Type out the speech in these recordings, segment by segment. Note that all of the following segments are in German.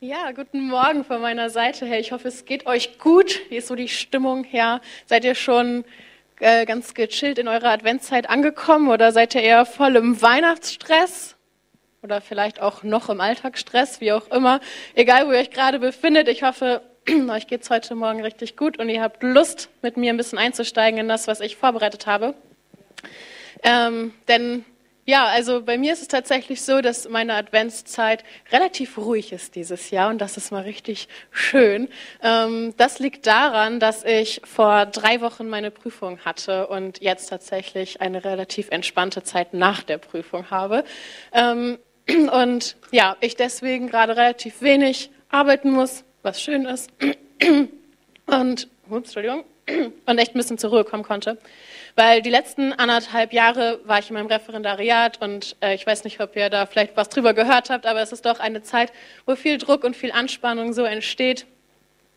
Ja, guten Morgen von meiner Seite her. Ich hoffe, es geht euch gut. Wie ist so die Stimmung her? Seid ihr schon äh, ganz gechillt in eurer Adventszeit angekommen oder seid ihr eher voll im Weihnachtsstress? Oder vielleicht auch noch im Alltagsstress, wie auch immer. Egal, wo ihr euch gerade befindet. Ich hoffe, euch geht's heute Morgen richtig gut und ihr habt Lust, mit mir ein bisschen einzusteigen in das, was ich vorbereitet habe. Ähm, denn ja, also bei mir ist es tatsächlich so, dass meine Adventszeit relativ ruhig ist dieses Jahr und das ist mal richtig schön. Ähm, das liegt daran, dass ich vor drei Wochen meine Prüfung hatte und jetzt tatsächlich eine relativ entspannte Zeit nach der Prüfung habe. Ähm, und ja, ich deswegen gerade relativ wenig arbeiten muss, was schön ist. Und, ups, Entschuldigung, und echt ein bisschen zur Ruhe kommen konnte. Weil die letzten anderthalb Jahre war ich in meinem Referendariat und äh, ich weiß nicht, ob ihr da vielleicht was drüber gehört habt, aber es ist doch eine Zeit, wo viel Druck und viel Anspannung so entsteht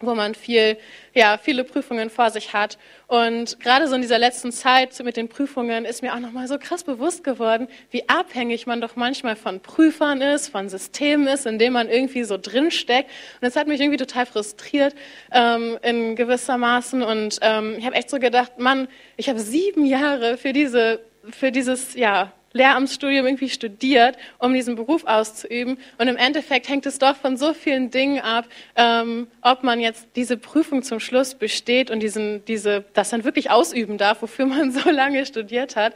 wo man viel, ja, viele Prüfungen vor sich hat. Und gerade so in dieser letzten Zeit mit den Prüfungen ist mir auch nochmal so krass bewusst geworden, wie abhängig man doch manchmal von Prüfern ist, von Systemen ist, in dem man irgendwie so drinsteckt. Und das hat mich irgendwie total frustriert ähm, in gewissermaßen. Und ähm, ich habe echt so gedacht, Mann, ich habe sieben Jahre für diese, für dieses, ja, Lehramtsstudium irgendwie studiert, um diesen Beruf auszuüben. Und im Endeffekt hängt es doch von so vielen Dingen ab, ähm, ob man jetzt diese Prüfung zum Schluss besteht und diesen, diese, das dann wirklich ausüben darf, wofür man so lange studiert hat.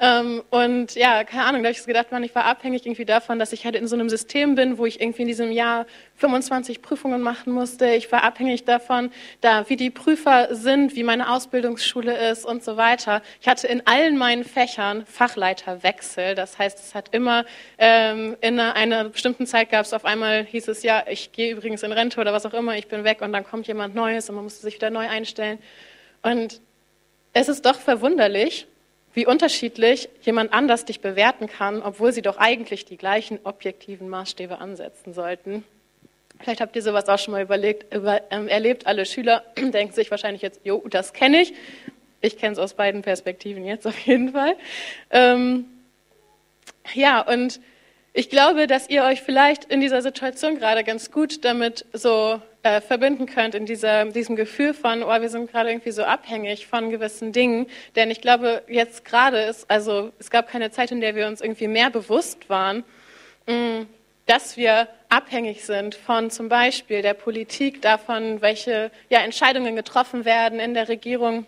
Ähm, und ja, keine Ahnung, da habe ich gedacht, man, ich war abhängig irgendwie davon, dass ich halt in so einem System bin, wo ich irgendwie in diesem Jahr 25 Prüfungen machen musste. Ich war abhängig davon, da wie die Prüfer sind, wie meine Ausbildungsschule ist und so weiter. Ich hatte in allen meinen Fächern Fachleiterwechsel. Das heißt, es hat immer ähm, in einer, einer bestimmten Zeit gab es auf einmal hieß es ja, ich gehe übrigens in Rente oder was auch immer, ich bin weg und dann kommt jemand Neues und man musste sich wieder neu einstellen. Und es ist doch verwunderlich, wie unterschiedlich jemand anders dich bewerten kann, obwohl sie doch eigentlich die gleichen objektiven Maßstäbe ansetzen sollten. Vielleicht habt ihr sowas auch schon mal überlegt, über, ähm, erlebt. Alle Schüler denken sich wahrscheinlich jetzt, jo, das kenne ich. Ich kenne es aus beiden Perspektiven jetzt auf jeden Fall. Ähm, ja, und ich glaube, dass ihr euch vielleicht in dieser Situation gerade ganz gut damit so äh, verbinden könnt, in dieser, diesem Gefühl von, oh, wir sind gerade irgendwie so abhängig von gewissen Dingen. Denn ich glaube, jetzt gerade ist, also es gab keine Zeit, in der wir uns irgendwie mehr bewusst waren, mh, mm, dass wir abhängig sind von zum Beispiel der Politik, davon, welche ja, Entscheidungen getroffen werden in der Regierung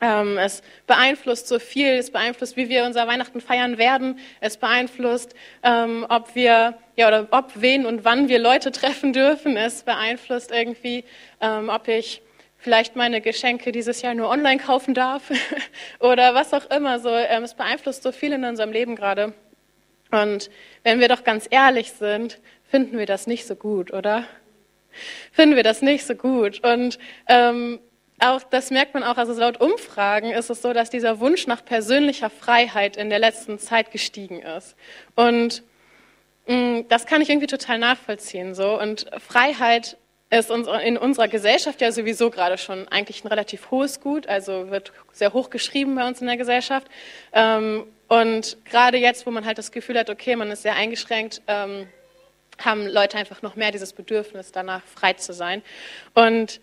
ähm, es beeinflusst so viel, es beeinflusst, wie wir unser Weihnachten feiern werden. Es beeinflusst, ähm, ob wir, ja, oder ob, wen und wann wir Leute treffen dürfen. Es beeinflusst irgendwie, ähm, ob ich vielleicht meine Geschenke dieses Jahr nur online kaufen darf oder was auch immer. So, ähm, es beeinflusst so viel in unserem Leben gerade. Und wenn wir doch ganz ehrlich sind, finden wir das nicht so gut, oder? Finden wir das nicht so gut. Und ähm, auch, das merkt man auch, also laut Umfragen ist es so, dass dieser Wunsch nach persönlicher Freiheit in der letzten Zeit gestiegen ist. Und mh, mm, das kann ich irgendwie total nachvollziehen. So. Und Freiheit ist in unserer Gesellschaft ja sowieso gerade schon eigentlich ein relativ hohes Gut, also wird sehr hoch geschrieben bei uns in der Gesellschaft. Ähm, und gerade jetzt, wo man halt das Gefühl hat, okay, man ist sehr eingeschränkt, ähm, haben Leute einfach noch mehr dieses Bedürfnis danach, frei zu sein. Und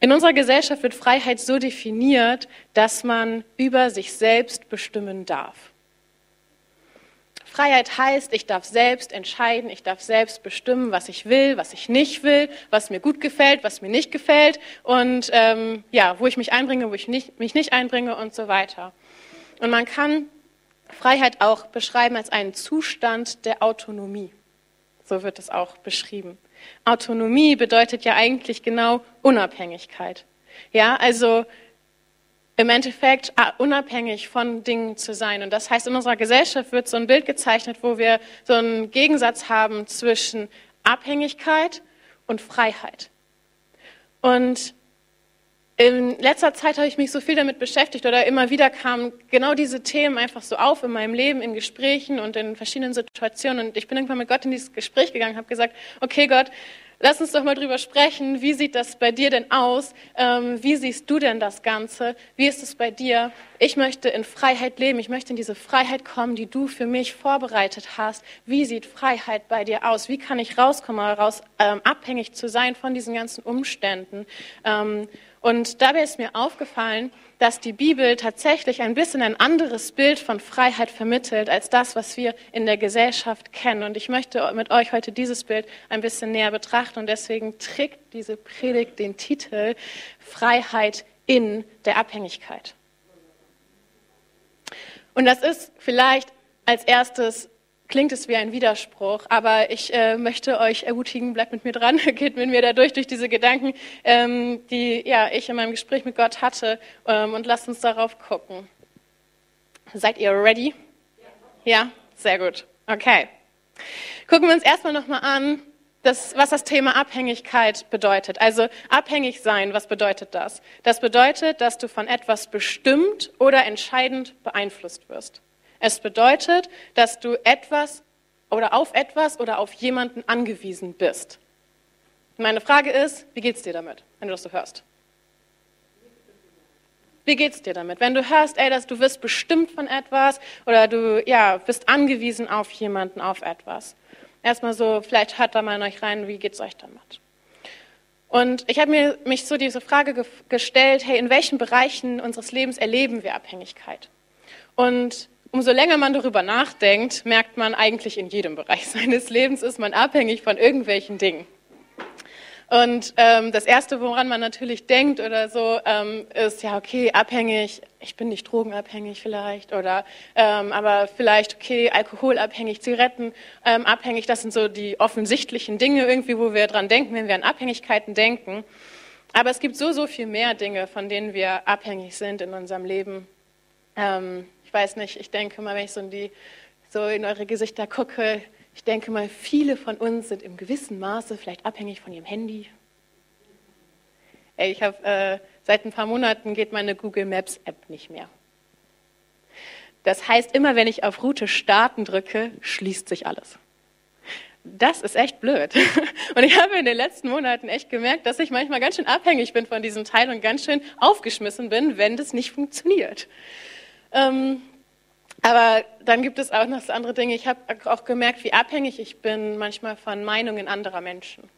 in unserer Gesellschaft wird Freiheit so definiert, dass man über sich selbst bestimmen darf. Freiheit heißt, ich darf selbst entscheiden, ich darf selbst bestimmen, was ich will, was ich nicht will, was mir gut gefällt, was mir nicht gefällt und ähm, ja, wo ich mich einbringe, wo ich nicht, mich nicht einbringe und so weiter. Und man kann Freiheit auch beschreiben als einen Zustand der Autonomie. So wird es auch beschrieben. Autonomie bedeutet ja eigentlich genau Unabhängigkeit. Ja, also im Endeffekt ah, unabhängig von Dingen zu sein. Und das heißt, in unserer Gesellschaft wird so ein Bild gezeichnet, wo wir so einen Gegensatz haben zwischen Abhängigkeit und Freiheit. Und in letzter Zeit habe ich mich so viel damit beschäftigt oder immer wieder kamen genau diese Themen einfach so auf in meinem Leben, in Gesprächen und in verschiedenen Situationen. Und ich bin irgendwann mit Gott in dieses Gespräch gegangen, habe gesagt, okay Gott, Lass uns doch mal drüber sprechen. Wie sieht das bei dir denn aus? Ähm, wie siehst du denn das Ganze? Wie ist es bei dir? Ich möchte in Freiheit leben. Ich möchte in diese Freiheit kommen, die du für mich vorbereitet hast. Wie sieht Freiheit bei dir aus? Wie kann ich rauskommen, raus, ähm, abhängig zu sein von diesen ganzen Umständen? Ähm, und dabei ist mir aufgefallen, dass die Bibel tatsächlich ein bisschen ein anderes Bild von Freiheit vermittelt als das, was wir in der Gesellschaft kennen. Und ich möchte mit euch heute dieses Bild ein bisschen näher betrachten. Und deswegen trägt diese Predigt den Titel Freiheit in der Abhängigkeit. Und das ist vielleicht als erstes klingt es wie ein Widerspruch, aber ich äh, möchte euch ermutigen, bleibt mit mir dran, geht mit mir dadurch durch diese Gedanken, ähm, die ja, ich in meinem Gespräch mit Gott hatte ähm, und lasst uns darauf gucken. Seid ihr ready? Ja, sehr gut. Okay. Gucken wir uns erstmal nochmal an, das, was das Thema Abhängigkeit bedeutet. Also abhängig sein, was bedeutet das? Das bedeutet, dass du von etwas bestimmt oder entscheidend beeinflusst wirst. Es bedeutet, dass du etwas oder auf etwas oder auf jemanden angewiesen bist. Meine Frage ist, wie geht's dir damit, wenn du das so hörst? Wie geht's dir damit? Wenn du hörst, ey, dass du wirst bestimmt von etwas oder du ja, bist angewiesen auf jemanden, auf etwas. Erstmal so, vielleicht hört da mal in euch rein, wie geht's euch damit? Und ich habe mir mich so diese Frage ge gestellt, hey, in welchen Bereichen unseres Lebens erleben wir Abhängigkeit? Und umso länger man darüber nachdenkt, merkt man eigentlich in jedem Bereich seines Lebens ist man abhängig von irgendwelchen Dingen. Und ähm, das Erste, woran man natürlich denkt oder so, ähm, ist ja, okay, abhängig, ich bin nicht drogenabhängig vielleicht oder ähm, aber vielleicht, okay, alkoholabhängig, Zigaretten ähm, abhängig, das sind so die offensichtlichen Dinge irgendwie, wo wir dran denken, wenn wir an Abhängigkeiten denken. Aber es gibt so, so viel mehr Dinge, von denen wir abhängig sind in unserem Leben. Ähm, weiß nicht, ich denke mal, wenn ich so in, die, so in eure Gesichter gucke, ich denke mal, viele von uns sind im gewissen Maße vielleicht abhängig von ihrem Handy. Ey, ich habe äh, seit ein paar Monaten geht meine Google Maps App nicht mehr. Das heißt, immer wenn ich auf Route starten drücke, schließt sich alles. Das ist echt blöd. Und ich habe in den letzten Monaten echt gemerkt, dass ich manchmal ganz schön abhängig bin von diesem Teil und ganz schön aufgeschmissen bin, wenn das nicht funktioniert. Ähm, aber dann gibt es auch noch andere Dinge. Ich habe auch gemerkt, wie abhängig ich bin manchmal von Meinungen anderer Menschen.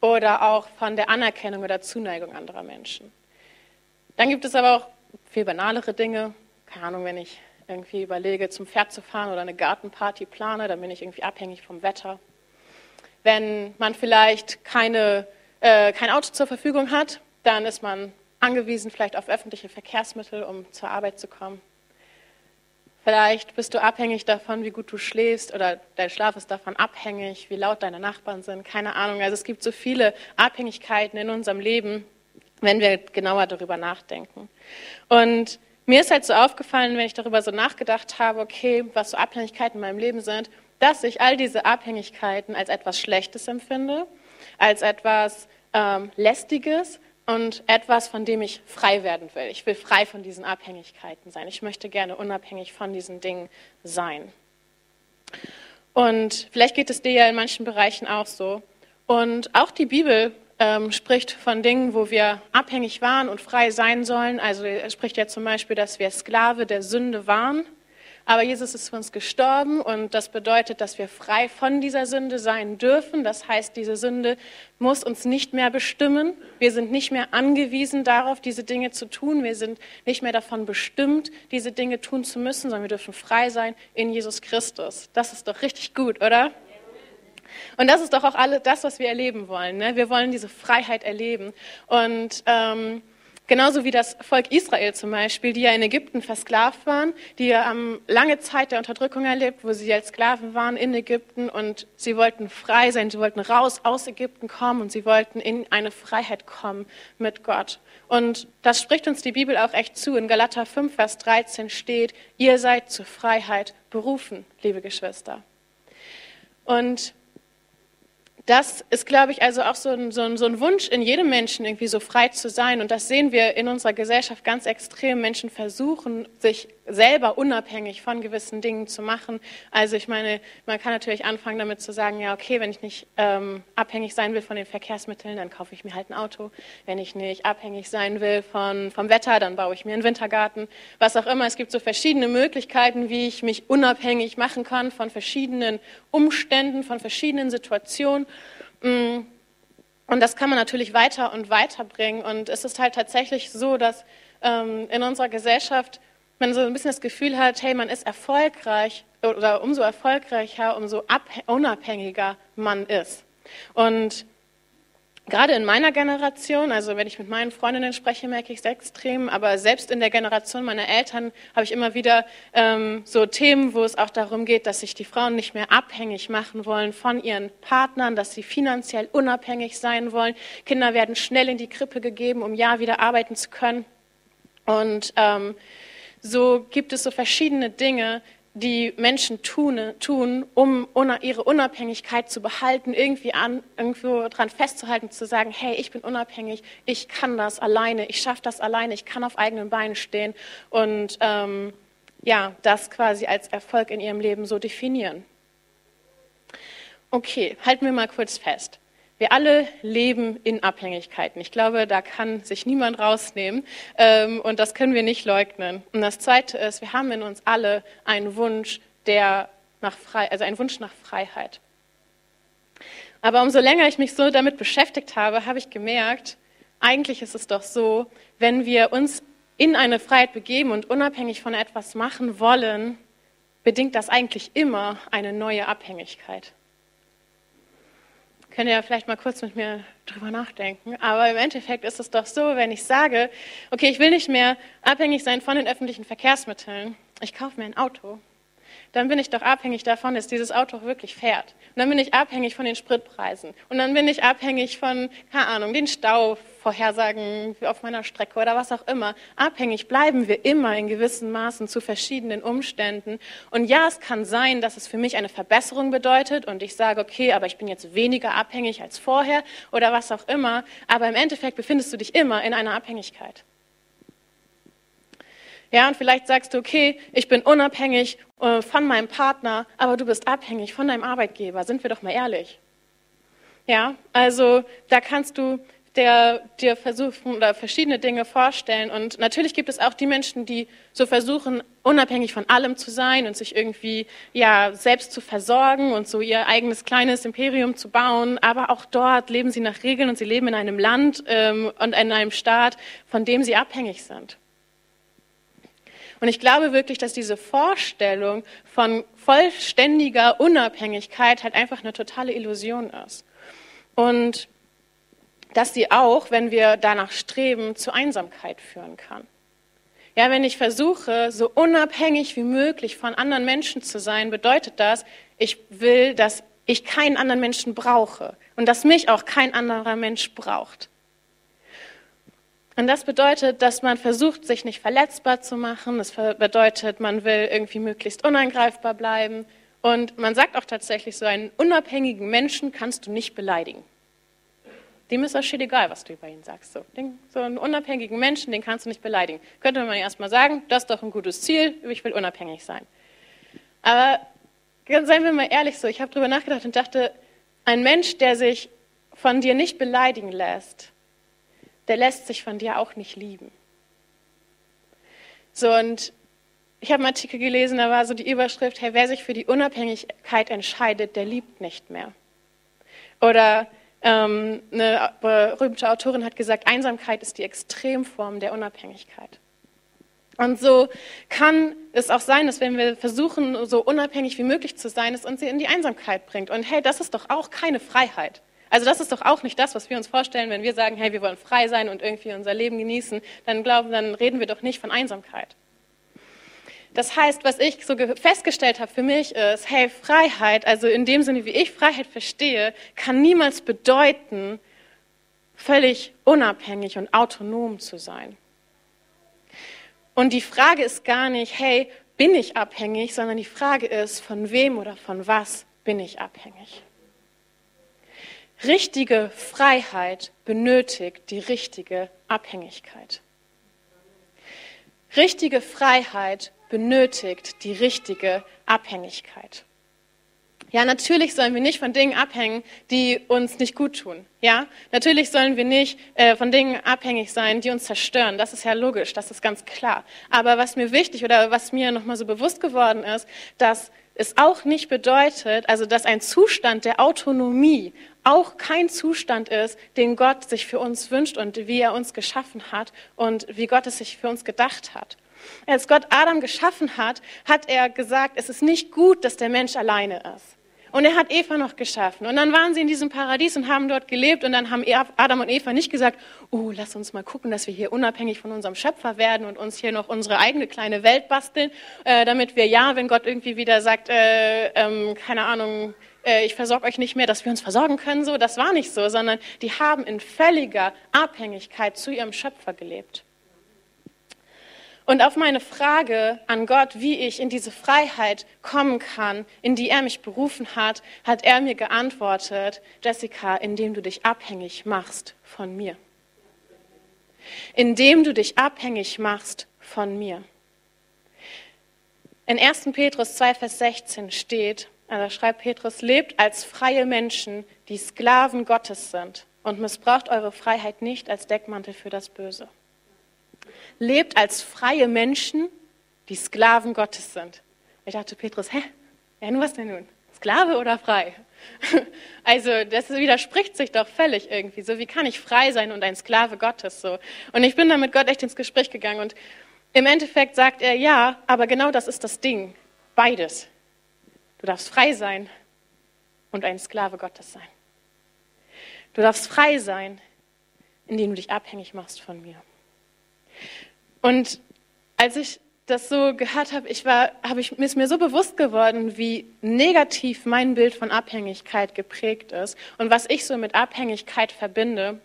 Oder auch von der Anerkennung oder Zuneigung anderer Menschen. Dann gibt es aber auch viel banalere Dinge. Keine Ahnung, wenn ich irgendwie überlege, zum Pferd zu fahren oder eine Gartenparty plane, dann bin ich irgendwie abhängig vom Wetter. Wenn man vielleicht keine, äh, kein Auto zur Verfügung hat, dann ist man angewiesen vielleicht auf öffentliche Verkehrsmittel, um zur Arbeit zu kommen. Vielleicht bist du abhängig davon, wie gut du schläfst oder dein Schlaf ist davon abhängig, wie laut deine Nachbarn sind. Keine Ahnung. Also es gibt so viele Abhängigkeiten in unserem Leben, wenn wir genauer darüber nachdenken. Und mir ist halt so aufgefallen, wenn ich darüber so nachgedacht habe, okay, was so Abhängigkeiten in meinem Leben sind, dass ich all diese Abhängigkeiten als etwas Schlechtes empfinde, als etwas ähm, Lästiges und etwas, von dem ich frei werden will. Ich will frei von diesen Abhängigkeiten sein. Ich möchte gerne unabhängig von diesen Dingen sein. Und vielleicht geht es dir ja in manchen Bereichen auch so. Und auch die Bibel ähm, spricht von Dingen, wo wir abhängig waren und frei sein sollen. Also er spricht ja zum Beispiel, dass wir Sklave der Sünde waren aber Jesus ist für uns gestorben und das bedeutet, dass wir frei von dieser Sünde sein dürfen. Das heißt, diese Sünde muss uns nicht mehr bestimmen. Wir sind nicht mehr angewiesen darauf, diese Dinge zu tun. Wir sind nicht mehr davon bestimmt, diese Dinge tun zu müssen, sondern wir dürfen frei sein in Jesus Christus. Das ist doch richtig gut, oder? Und das ist doch auch alles das, was wir erleben wollen. Ne? Wir wollen diese Freiheit erleben. Und ähm, Genauso wie das Volk Israel zum Beispiel, die ja in Ägypten versklavt waren, die ja ähm, lange Zeit der Unterdrückung erlebt, wo sie als Sklaven waren in Ägypten und sie wollten frei sein, sie wollten raus aus Ägypten kommen und sie wollten in eine Freiheit kommen mit Gott. Und das spricht uns die Bibel auch echt zu. In Galater 5, Vers 13 steht, ihr seid zur Freiheit berufen, liebe Geschwister. Und das ist, glaube ich, also auch so ein, so, ein, so ein, Wunsch in jedem Menschen, irgendwie so frei zu sein. Und das sehen wir in unserer Gesellschaft ganz extrem. Menschen versuchen, sich selber unabhängig von gewissen Dingen zu machen. Also ich meine, man kann natürlich anfangen damit zu sagen, ja okay, wenn ich nicht ähm, abhängig sein will von den Verkehrsmitteln, dann kaufe ich mir halt ein Auto. Wenn ich nicht abhängig sein will von, vom Wetter, dann baue ich mir einen Wintergarten. Was auch immer. Es gibt so verschiedene Möglichkeiten, wie ich mich unabhängig machen kann von verschiedenen Umständen, von verschiedenen Situationen. Mm. Und das kann man natürlich weiter und weiter bringen. Und es ist halt tatsächlich so, dass ähm, in unserer Gesellschaft man so ein bisschen das Gefühl hat, hey, man ist erfolgreich oder umso erfolgreicher, umso unabhängiger man ist. Und gerade in meiner Generation, also wenn ich mit meinen Freundinnen spreche, merke ich es extrem, aber selbst in der Generation meiner Eltern habe ich immer wieder ähm, so Themen, wo es auch darum geht, dass sich die Frauen nicht mehr abhängig machen wollen von ihren Partnern, dass sie finanziell unabhängig sein wollen. Kinder werden schnell in die Krippe gegeben, um ja wieder arbeiten zu können. Und ähm, so gibt es so verschiedene Dinge, die Menschen tun, tun um ihre Unabhängigkeit zu behalten, irgendwie an, irgendwo dran festzuhalten, zu sagen, hey, ich bin unabhängig, ich kann das alleine, ich schaffe das alleine, ich kann auf eigenen Beinen stehen und ähm, ja, das quasi als Erfolg in ihrem Leben so definieren. Okay, halten wir mal kurz fest. Wir alle leben in Abhängigkeiten. Ich glaube, da kann sich niemand rausnehmen ähm, und das können wir nicht leugnen. Und das Zweite ist, wir haben in uns alle einen Wunsch, der nach frei, also einen Wunsch nach Freiheit. Aber umso länger ich mich so damit beschäftigt habe, habe ich gemerkt, eigentlich ist es doch so, wenn wir uns in eine Freiheit begeben und unabhängig von etwas machen wollen, bedingt das eigentlich immer eine neue Abhängigkeit. Könnt ihr ja vielleicht mal kurz mit mir drüber nachdenken. Aber im Endeffekt ist es doch so, wenn ich sage, okay, ich will nicht mehr abhängig sein von den öffentlichen Verkehrsmitteln, ich kaufe mir ein Auto, dann bin ich doch abhängig davon, dass dieses Auto wirklich fährt. Und dann bin ich abhängig von den Spritpreisen. Und dann bin ich abhängig von, keine Ahnung, den Stauvorhersagen auf meiner Strecke oder was auch immer. Abhängig bleiben wir immer in gewissen Maßen zu verschiedenen Umständen. Und ja, es kann sein, dass es für mich eine Verbesserung bedeutet und ich sage, okay, aber ich bin jetzt weniger abhängig als vorher oder was auch immer. Aber im Endeffekt befindest du dich immer in einer Abhängigkeit. Ja, und vielleicht sagst du, okay, ich bin unabhängig äh, von meinem Partner, aber du bist abhängig von deinem Arbeitgeber. Sind wir doch mal ehrlich. Ja, also da kannst du der, dir versuchen oder verschiedene Dinge vorstellen. Und natürlich gibt es auch die Menschen, die so versuchen, unabhängig von allem zu sein und sich irgendwie ja selbst zu versorgen und so ihr eigenes kleines Imperium zu bauen. Aber auch dort leben sie nach Regeln und sie leben in einem Land ähm, und in einem Staat, von dem sie abhängig sind. Und ich glaube wirklich, dass diese Vorstellung von vollständiger Unabhängigkeit halt einfach eine totale Illusion ist. Und dass sie auch, wenn wir danach streben, zu Einsamkeit führen kann. Ja, wenn ich versuche, so unabhängig wie möglich von anderen Menschen zu sein, bedeutet das, ich will, dass ich keinen anderen Menschen brauche und dass mich auch kein anderer Mensch braucht. Und das bedeutet, dass man versucht, sich nicht verletzbar zu machen. Das bedeutet, man will irgendwie möglichst unangreifbar bleiben. Und man sagt auch tatsächlich, so einen unabhängigen Menschen kannst du nicht beleidigen. Dem ist das shit egal, was du über ihn sagst. So, so einen unabhängigen Menschen, den kannst du nicht beleidigen. Könnte man erstmal sagen, das ist doch ein gutes Ziel, ich will unabhängig sein. Aber seien wir mal ehrlich so, ich habe darüber nachgedacht und dachte, ein Mensch, der sich von dir nicht beleidigen lässt, der lässt sich von dir auch nicht lieben. So, und ich habe einen Artikel gelesen, da war so die Überschrift, hey, wer sich für die Unabhängigkeit entscheidet, der liebt nicht mehr. Oder ähm, eine berühmte Autorin hat gesagt, Einsamkeit ist die Extremform der Unabhängigkeit. Und so kann es auch sein, dass wenn wir versuchen, so unabhängig wie möglich zu sein, es uns in die Einsamkeit bringt. Und hey, das ist doch auch keine Freiheit. Also das ist doch auch nicht das, was wir uns vorstellen, wenn wir sagen, hey, wir wollen frei sein und irgendwie unser Leben genießen, dann glauben, dann reden wir doch nicht von Einsamkeit. Das heißt, was ich so festgestellt habe für mich ist, hey, Freiheit, also in dem Sinne, wie ich Freiheit verstehe, kann niemals bedeuten, völlig unabhängig und autonom zu sein. Und die Frage ist gar nicht, hey, bin ich abhängig, sondern die Frage ist, von wem oder von was bin ich abhängig? Richtige Freiheit benötigt die richtige Abhängigkeit. Richtige Freiheit benötigt die richtige Abhängigkeit. Ja, natürlich sollen wir nicht von Dingen abhängen, die uns nicht gut tun. Ja, natürlich sollen wir nicht äh, von Dingen abhängig sein, die uns zerstören. Das ist ja logisch, das ist ganz klar. Aber was mir wichtig oder was mir nochmal so bewusst geworden ist, dass es auch nicht bedeutet, also dass ein Zustand der Autonomie auch kein Zustand ist, den Gott sich für uns wünscht und wie er uns geschaffen hat und wie Gott es sich für uns gedacht hat. Als Gott Adam geschaffen hat, hat er gesagt, es ist nicht gut, dass der Mensch alleine ist. Und er hat Eva noch geschaffen. Und dann waren sie in diesem Paradies und haben dort gelebt. Und dann haben Adam und Eva nicht gesagt, oh, lass uns mal gucken, dass wir hier unabhängig von unserem Schöpfer werden und uns hier noch unsere eigene kleine Welt basteln, äh, damit wir ja, wenn Gott irgendwie wieder sagt, äh, ähm, keine Ahnung, äh, ich versorge euch nicht mehr, dass wir uns versorgen können. So, das war nicht so, sondern die haben in völliger Abhängigkeit zu ihrem Schöpfer gelebt. Und auf meine Frage an Gott, wie ich in diese Freiheit kommen kann, in die er mich berufen hat, hat er mir geantwortet, Jessica, indem du dich abhängig machst von mir. Indem du dich abhängig machst von mir. In 1. Petrus 2, Vers 16 steht, also schreibt Petrus, lebt als freie Menschen, die Sklaven Gottes sind und missbraucht eure Freiheit nicht als Deckmantel für das Böse lebt als freie Menschen, die Sklaven Gottes sind. Ich dachte, Petrus, hä? Ja, nun was denn nun? Sklave oder frei? Also, das widerspricht sich doch völlig irgendwie. So, wie kann ich frei sein und ein Sklave Gottes? So. Und ich bin da mit Gott echt ins Gespräch gegangen und im Endeffekt sagt er, ja, aber genau das ist das Ding. Beides. Du darfst frei sein und ein Sklave Gottes sein. Du darfst frei sein, indem du dich abhängig machst von mir. Und als ich das so gehört habe, ich war, habe ich, ist mir so bewusst geworden, wie negativ mein Bild von Abhängigkeit geprägt ist und was ich so mit Abhängigkeit verbinde.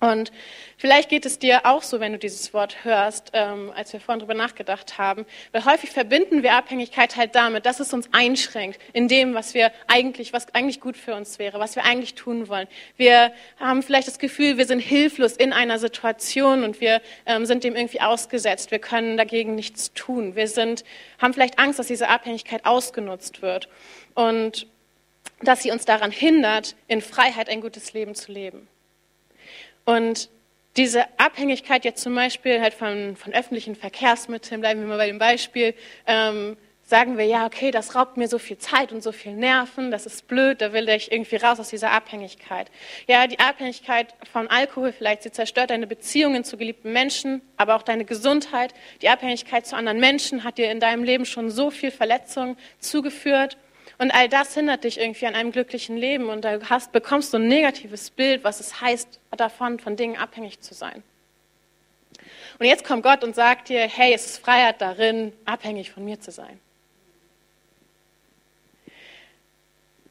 Und vielleicht geht es dir auch so, wenn du dieses Wort hörst, ähm, als wir vorhin drüber nachgedacht haben, weil häufig verbinden wir Abhängigkeit halt damit, dass es uns einschränkt in dem, was wir eigentlich, was eigentlich gut für uns wäre, was wir eigentlich tun wollen. Wir haben vielleicht das Gefühl, wir sind hilflos in einer Situation und wir ähm, sind dem irgendwie ausgesetzt. Wir können dagegen nichts tun. Wir sind, haben vielleicht Angst, dass diese Abhängigkeit ausgenutzt wird und dass sie uns daran hindert, in Freiheit ein gutes Leben zu leben. Und diese Abhängigkeit jetzt zum Beispiel halt von, von öffentlichen Verkehrsmitteln, bleiben wir mal bei dem Beispiel, ähm, sagen wir, ja, okay, das raubt mir so viel Zeit und so viel Nerven, das ist blöd, da will ich irgendwie raus aus dieser Abhängigkeit. Ja, die Abhängigkeit von Alkohol vielleicht, sie zerstört deine Beziehungen zu geliebten Menschen, aber auch deine Gesundheit. Die Abhängigkeit zu anderen Menschen hat dir in deinem Leben schon so viel Verletzung zugeführt. Und all das hindert dich irgendwie an einem glücklichen Leben und da hast, bekommst du ein negatives Bild, was es heißt, davon von Dingen abhängig zu sein. Und jetzt kommt Gott und sagt dir, hey, es ist Freiheit darin, abhängig von mir zu sein.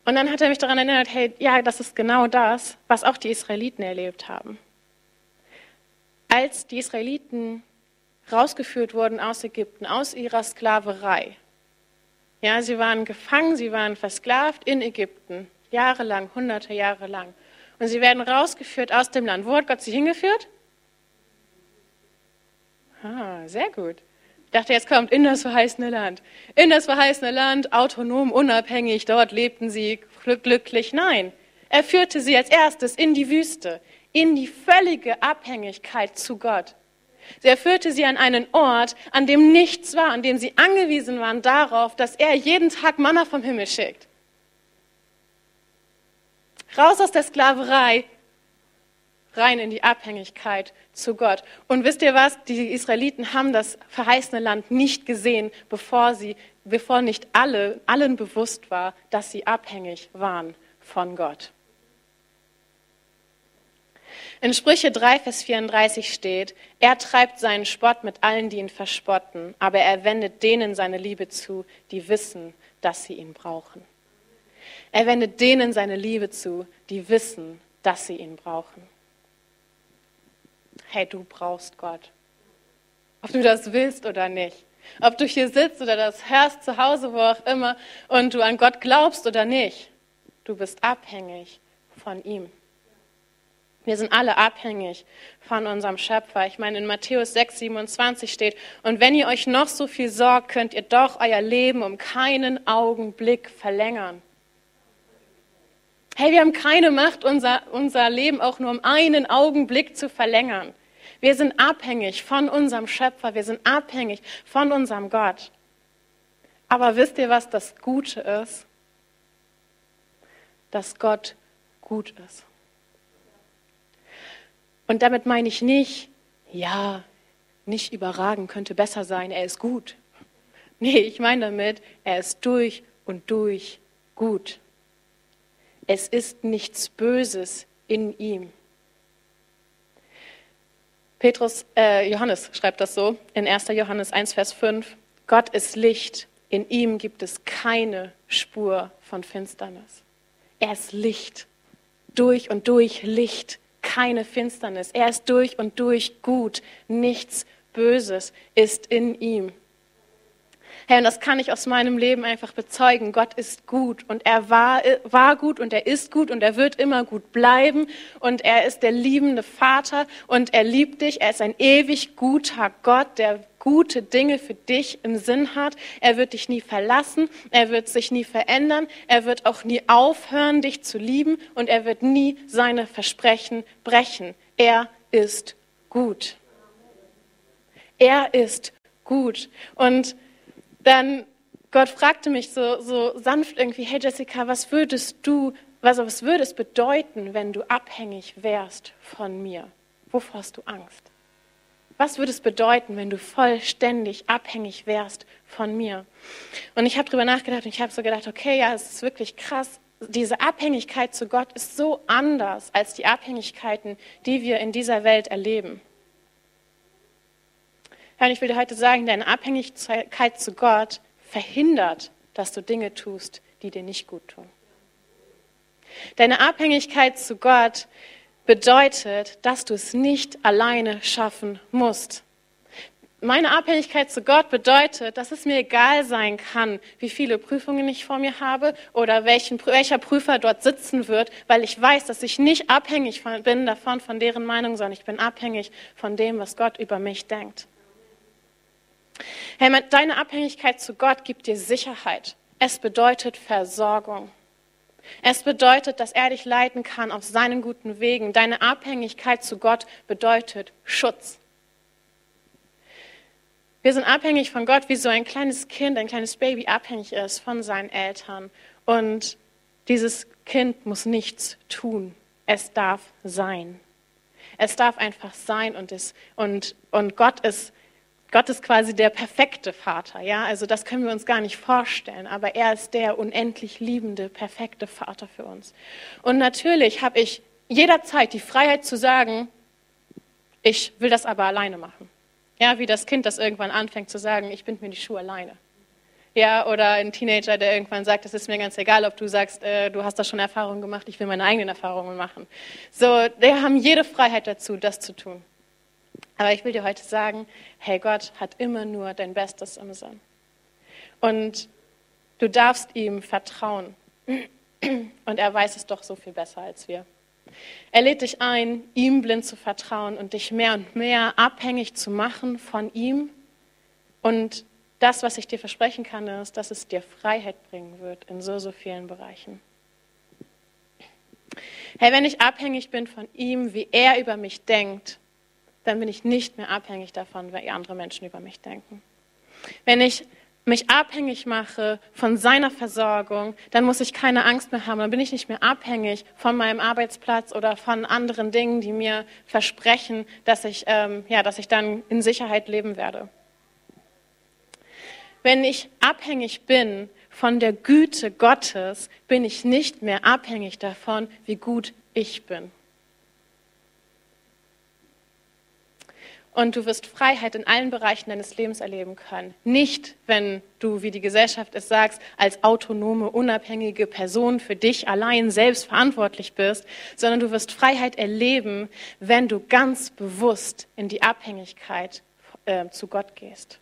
Und dann hat er mich daran erinnert, hey, ja, das ist genau das, was auch die Israeliten erlebt haben. Als die Israeliten rausgeführt wurden aus Ägypten, aus ihrer Sklaverei, ja, sie waren gefangen, sie waren versklavt in Ägypten, jahrelang, hunderte Jahre lang. Und sie werden rausgeführt aus dem Land. Wo hat Gott sie hingeführt? Ah, sehr gut. Ich dachte, jetzt kommt in das verheißene Land. In das verheißene Land, autonom, unabhängig, dort lebten sie glücklich. Nein, er führte sie als erstes in die Wüste, in die völlige Abhängigkeit zu Gott. Er führte sie an einen Ort, an dem nichts war, an dem sie angewiesen waren darauf, dass er jeden Tag Manna vom Himmel schickt. Raus aus der Sklaverei, rein in die Abhängigkeit zu Gott. Und wisst ihr was? Die Israeliten haben das verheißene Land nicht gesehen, bevor sie, bevor nicht alle, allen bewusst war, dass sie abhängig waren von Gott. In Sprüche 3, Vers 34 steht, er treibt seinen Spott mit allen, die ihn verspotten, aber er wendet denen seine Liebe zu, die wissen, dass sie ihn brauchen. Er wendet denen seine Liebe zu, die wissen, dass sie ihn brauchen. Hey, du brauchst Gott. Ob du das willst oder nicht. Ob du hier sitzt oder das hörst zu Hause, wo auch immer, und du an Gott glaubst oder nicht. Du bist abhängig von ihm. Wir sind alle abhängig von unserem Schöpfer. Ich meine, in Matthäus 6, 27 steht, und wenn ihr euch noch so viel sorgt, könnt ihr doch euer Leben um keinen Augenblick verlängern. Hey, wir haben keine Macht, unser, unser Leben auch nur um einen Augenblick zu verlängern. Wir sind abhängig von unserem Schöpfer, wir sind abhängig von unserem Gott. Aber wisst ihr, was das Gute ist? Dass Gott gut ist. Und damit meine ich nicht, ja, nicht überragen könnte besser sein, er ist gut. Nee, ich meine damit, er ist durch und durch gut. Es ist nichts Böses in ihm. Petrus, äh, Johannes schreibt das so in 1. Johannes 1, Vers 5. Gott ist Licht, in ihm gibt es keine Spur von Finsternis. Er ist Licht, durch und durch Licht keine Finsternis. Er ist durch und durch gut. Nichts Böses ist in ihm. Herr, und das kann ich aus meinem Leben einfach bezeugen. Gott ist gut und er war, war gut und er ist gut und er wird immer gut bleiben und er ist der liebende Vater und er liebt dich. Er ist ein ewig guter Gott, der gute Dinge für dich im Sinn hat. Er wird dich nie verlassen, er wird sich nie verändern, er wird auch nie aufhören, dich zu lieben und er wird nie seine Versprechen brechen. Er ist gut. Er ist gut. Und dann Gott fragte mich so, so sanft irgendwie, hey Jessica, was würdest du, was, was würde es bedeuten, wenn du abhängig wärst von mir? Wovor hast du Angst? Was würde es bedeuten, wenn du vollständig abhängig wärst von mir? Und ich habe darüber nachgedacht und ich habe so gedacht, okay, ja, es ist wirklich krass. Diese Abhängigkeit zu Gott ist so anders als die Abhängigkeiten, die wir in dieser Welt erleben. Herr, ich will dir heute sagen, deine Abhängigkeit zu Gott verhindert, dass du Dinge tust, die dir nicht gut tun. Deine Abhängigkeit zu Gott bedeutet, dass du es nicht alleine schaffen musst. Meine Abhängigkeit zu Gott bedeutet, dass es mir egal sein kann, wie viele Prüfungen ich vor mir habe oder welchen, welcher Prüfer dort sitzen wird, weil ich weiß, dass ich nicht abhängig bin davon, von deren Meinung, sondern ich bin abhängig von dem, was Gott über mich denkt. Hey, deine Abhängigkeit zu Gott gibt dir Sicherheit. Es bedeutet Versorgung. Es bedeutet, dass er dich leiten kann auf seinen guten Wegen. Deine Abhängigkeit zu Gott bedeutet Schutz. Wir sind abhängig von Gott, wie so ein kleines Kind, ein kleines Baby abhängig ist von seinen Eltern. Und dieses Kind muss nichts tun. Es darf sein. Es darf einfach sein und, ist, und, und Gott ist Gott ist quasi der perfekte Vater, ja, also das können wir uns gar nicht vorstellen, aber er ist der unendlich liebende, perfekte Vater für uns. Und natürlich habe ich jederzeit die Freiheit zu sagen, ich will das aber alleine machen. Ja, wie das Kind, das irgendwann anfängt zu sagen, ich bind mir die Schuhe alleine. Ja, oder ein Teenager, der irgendwann sagt, es ist mir ganz egal, ob du sagst, äh, du hast da schon Erfahrungen gemacht, ich will meine eigenen Erfahrungen machen. So, wir haben jede Freiheit dazu, das zu tun. Aber ich will dir heute sagen, hey, Gott hat immer nur dein Bestes im Sinn. Und du darfst ihm vertrauen. Und er weiß es doch so viel besser als wir. Er lädt dich ein, ihm blind zu vertrauen und dich mehr und mehr abhängig zu machen von ihm. Und das, was ich dir versprechen kann, ist, dass es dir Freiheit bringen wird in so, so vielen Bereichen. Hey, wenn ich abhängig bin von ihm, wie er über mich denkt, dann bin ich nicht mehr abhängig davon, wie andere Menschen über mich denken. Wenn ich mich abhängig mache von seiner Versorgung, dann muss ich keine Angst mehr haben. Dann bin ich nicht mehr abhängig von meinem Arbeitsplatz oder von anderen Dingen, die mir versprechen, dass ich, ähm, ja, dass ich dann in Sicherheit leben werde. Wenn ich abhängig bin von der Güte Gottes, bin ich nicht mehr abhängig davon, wie gut ich bin. Und du wirst Freiheit in allen Bereichen deines Lebens erleben können. Nicht, wenn du, wie die Gesellschaft es sagt, als autonome, unabhängige Person für dich allein selbst verantwortlich bist, sondern du wirst Freiheit erleben, wenn du ganz bewusst in die Abhängigkeit äh, zu Gott gehst.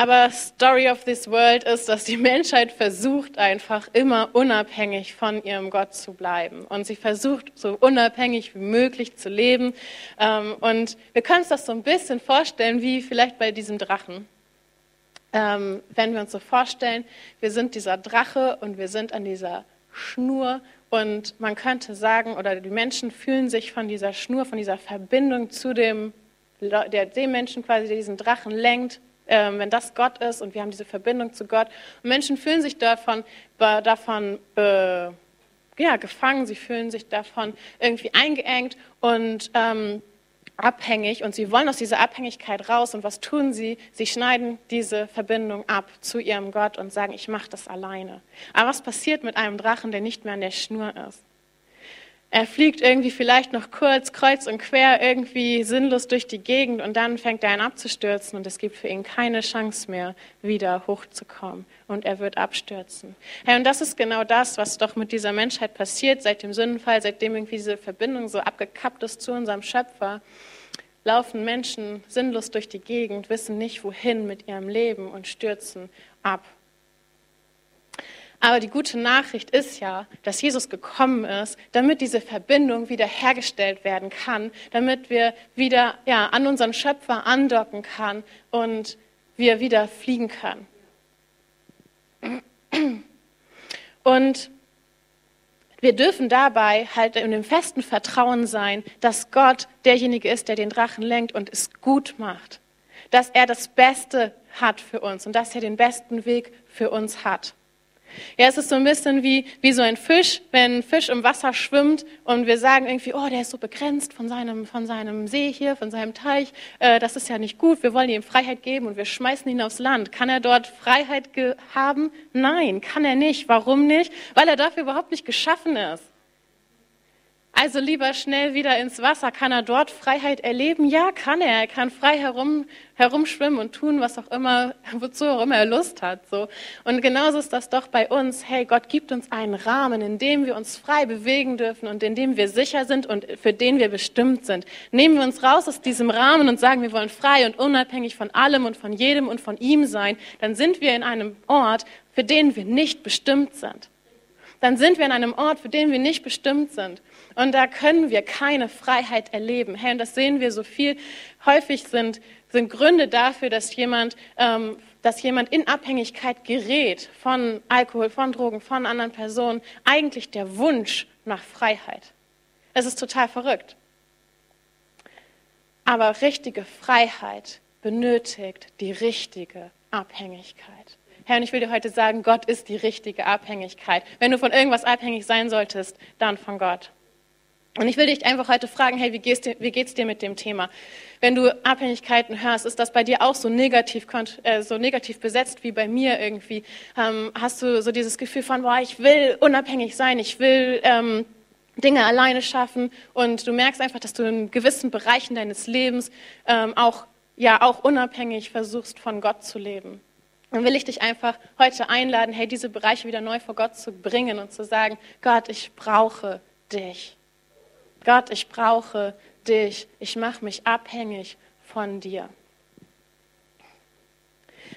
Aber Story of this world ist, dass die Menschheit versucht einfach immer unabhängig von ihrem Gott zu bleiben. Und sie versucht so unabhängig wie möglich zu leben. Ähm, und wir können uns das so ein bisschen vorstellen, wie vielleicht bei diesem Drachen. Ähm, wenn wir uns so vorstellen, wir sind dieser Drache und wir sind an dieser Schnur und man könnte sagen, oder die Menschen fühlen sich von dieser Schnur, von dieser Verbindung zu dem, der, dem Menschen quasi, der diesen Drachen lenkt, wenn das Gott ist und wir haben diese Verbindung zu Gott. Und Menschen fühlen sich davon, davon äh, ja, gefangen, sie fühlen sich davon irgendwie eingeengt und ähm, abhängig und sie wollen aus dieser Abhängigkeit raus. Und was tun sie? Sie schneiden diese Verbindung ab zu ihrem Gott und sagen, ich mache das alleine. Aber was passiert mit einem Drachen, der nicht mehr an der Schnur ist? Er fliegt irgendwie vielleicht noch kurz kreuz und quer irgendwie sinnlos durch die Gegend und dann fängt er an abzustürzen und es gibt für ihn keine Chance mehr, wieder hochzukommen und er wird abstürzen. Hey, und das ist genau das, was doch mit dieser Menschheit passiert seit dem Sündenfall, seitdem irgendwie diese Verbindung so abgekappt ist zu unserem Schöpfer. Laufen Menschen sinnlos durch die Gegend, wissen nicht wohin mit ihrem Leben und stürzen ab aber die gute Nachricht ist ja, dass Jesus gekommen ist, damit diese Verbindung wieder hergestellt werden kann, damit wir wieder ja, an unseren Schöpfer andocken kann und wir wieder fliegen können. Und wir dürfen dabei halt in dem festen Vertrauen sein, dass Gott derjenige ist, der den Drachen lenkt und es gut macht. Dass er das Beste hat für uns und dass er den besten Weg für uns hat. Ja, es ist so ein bisschen wie, wie so ein Fisch, wenn ein Fisch im Wasser schwimmt und wir sagen irgendwie, oh, der ist so begrenzt von seinem, von seinem See hier, von seinem Teich, äh, das ist ja nicht gut, wir wollen ihm Freiheit geben und wir schmeißen ihn aufs Land. Kann er dort Freiheit haben? Nein, kann er nicht. Warum nicht? Weil er dafür überhaupt nicht geschaffen ist. Also lieber schnell wieder ins Wasser. Kann er dort Freiheit erleben? Ja, kann er. Er kann frei herum, herumschwimmen und tun, was auch immer, wozu auch immer er Lust hat. So. Und genauso ist das doch bei uns. Hey, Gott gibt uns einen Rahmen, in dem wir uns frei bewegen dürfen und in dem wir sicher sind und für den wir bestimmt sind. Nehmen wir uns raus aus diesem Rahmen und sagen, wir wollen frei und unabhängig von allem und von jedem und von ihm sein, dann sind wir in einem Ort, für den wir nicht bestimmt sind. Dann sind wir in einem Ort, für den wir nicht bestimmt sind. Und da können wir keine Freiheit erleben. Hey, und das sehen wir so viel. Häufig sind, sind Gründe dafür, dass jemand, ähm, dass jemand in Abhängigkeit gerät von Alkohol, von Drogen, von anderen Personen, eigentlich der Wunsch nach Freiheit. Es ist total verrückt. Aber richtige Freiheit benötigt die richtige Abhängigkeit. Herr, und ich will dir heute sagen, Gott ist die richtige Abhängigkeit. Wenn du von irgendwas abhängig sein solltest, dann von Gott. Und ich will dich einfach heute fragen, hey, wie geht's dir, wie geht's dir mit dem Thema? Wenn du Abhängigkeiten hörst, ist das bei dir auch so negativ, äh, so negativ besetzt wie bei mir irgendwie? Ähm, hast du so dieses Gefühl von, boah, ich will unabhängig sein, ich will ähm, Dinge alleine schaffen und du merkst einfach, dass du in gewissen Bereichen deines Lebens ähm, auch, ja, auch unabhängig versuchst, von Gott zu leben. Dann will ich dich einfach heute einladen, hey, diese Bereiche wieder neu vor Gott zu bringen und zu sagen, Gott, ich brauche dich. Gott, ich brauche dich. Ich mache mich abhängig von dir.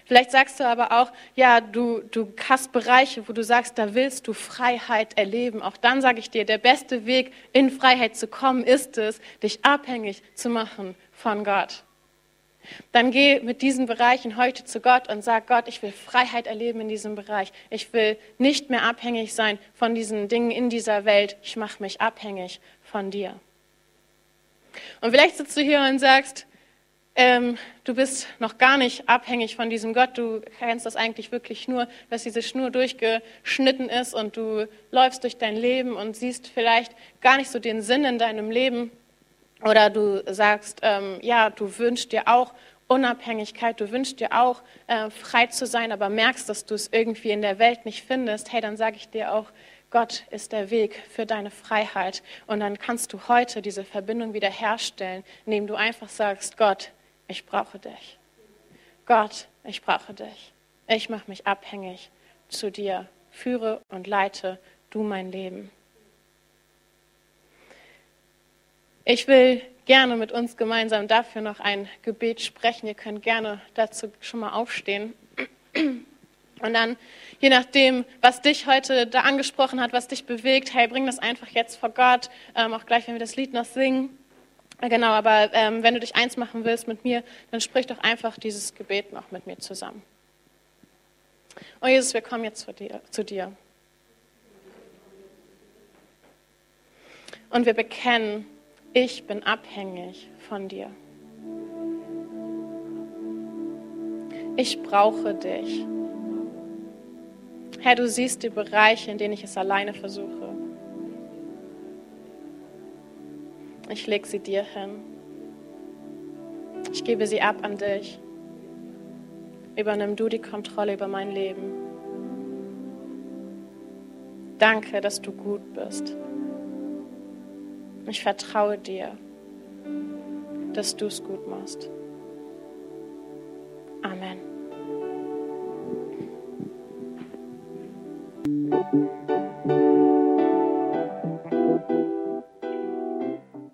Vielleicht sagst du aber auch, ja, du, du hast Bereiche, wo du sagst, da willst du Freiheit erleben. Auch dann sage ich dir, der beste Weg, in Freiheit zu kommen, ist es, dich abhängig zu machen von Gott. Dann geh mit diesen Bereichen heute zu Gott und sag, Gott, ich will Freiheit erleben in diesem Bereich. Ich will nicht mehr abhängig sein von diesen Dingen in dieser Welt. Ich mache mich abhängig von dir. Und vielleicht sitzt du hier und sagst, ähm, du bist noch gar nicht abhängig von diesem Gott. Du kennst das eigentlich wirklich nur, dass diese Schnur durchgeschnitten ist und du läufst durch dein Leben und siehst vielleicht gar nicht so den Sinn in deinem Leben. Oder du sagst, ähm, ja, du wünschst dir auch Unabhängigkeit, du wünschst dir auch äh, frei zu sein, aber merkst, dass du es irgendwie in der Welt nicht findest. Hey, dann sage ich dir auch, Gott ist der Weg für deine Freiheit. Und dann kannst du heute diese Verbindung wieder herstellen, indem du einfach sagst, Gott, ich brauche dich. Gott, ich brauche dich. Ich mache mich abhängig zu dir. Führe und leite du mein Leben. Ich will gerne mit uns gemeinsam dafür noch ein Gebet sprechen. Ihr könnt gerne dazu schon mal aufstehen. Und dann, je nachdem, was dich heute da angesprochen hat, was dich bewegt, hey, bring das einfach jetzt vor Gott, ähm, auch gleich, wenn wir das Lied noch singen. Genau, aber ähm, wenn du dich eins machen willst mit mir, dann sprich doch einfach dieses Gebet noch mit mir zusammen. Oh Jesus, wir kommen jetzt zu dir. Zu dir. Und wir bekennen, ich bin abhängig von dir. Ich brauche dich. Herr, du siehst die Bereiche, in denen ich es alleine versuche. Ich lege sie dir hin. Ich gebe sie ab an dich. Übernimm du die Kontrolle über mein Leben. Danke, dass du gut bist. Ich vertraue dir, dass du es gut machst. Amen.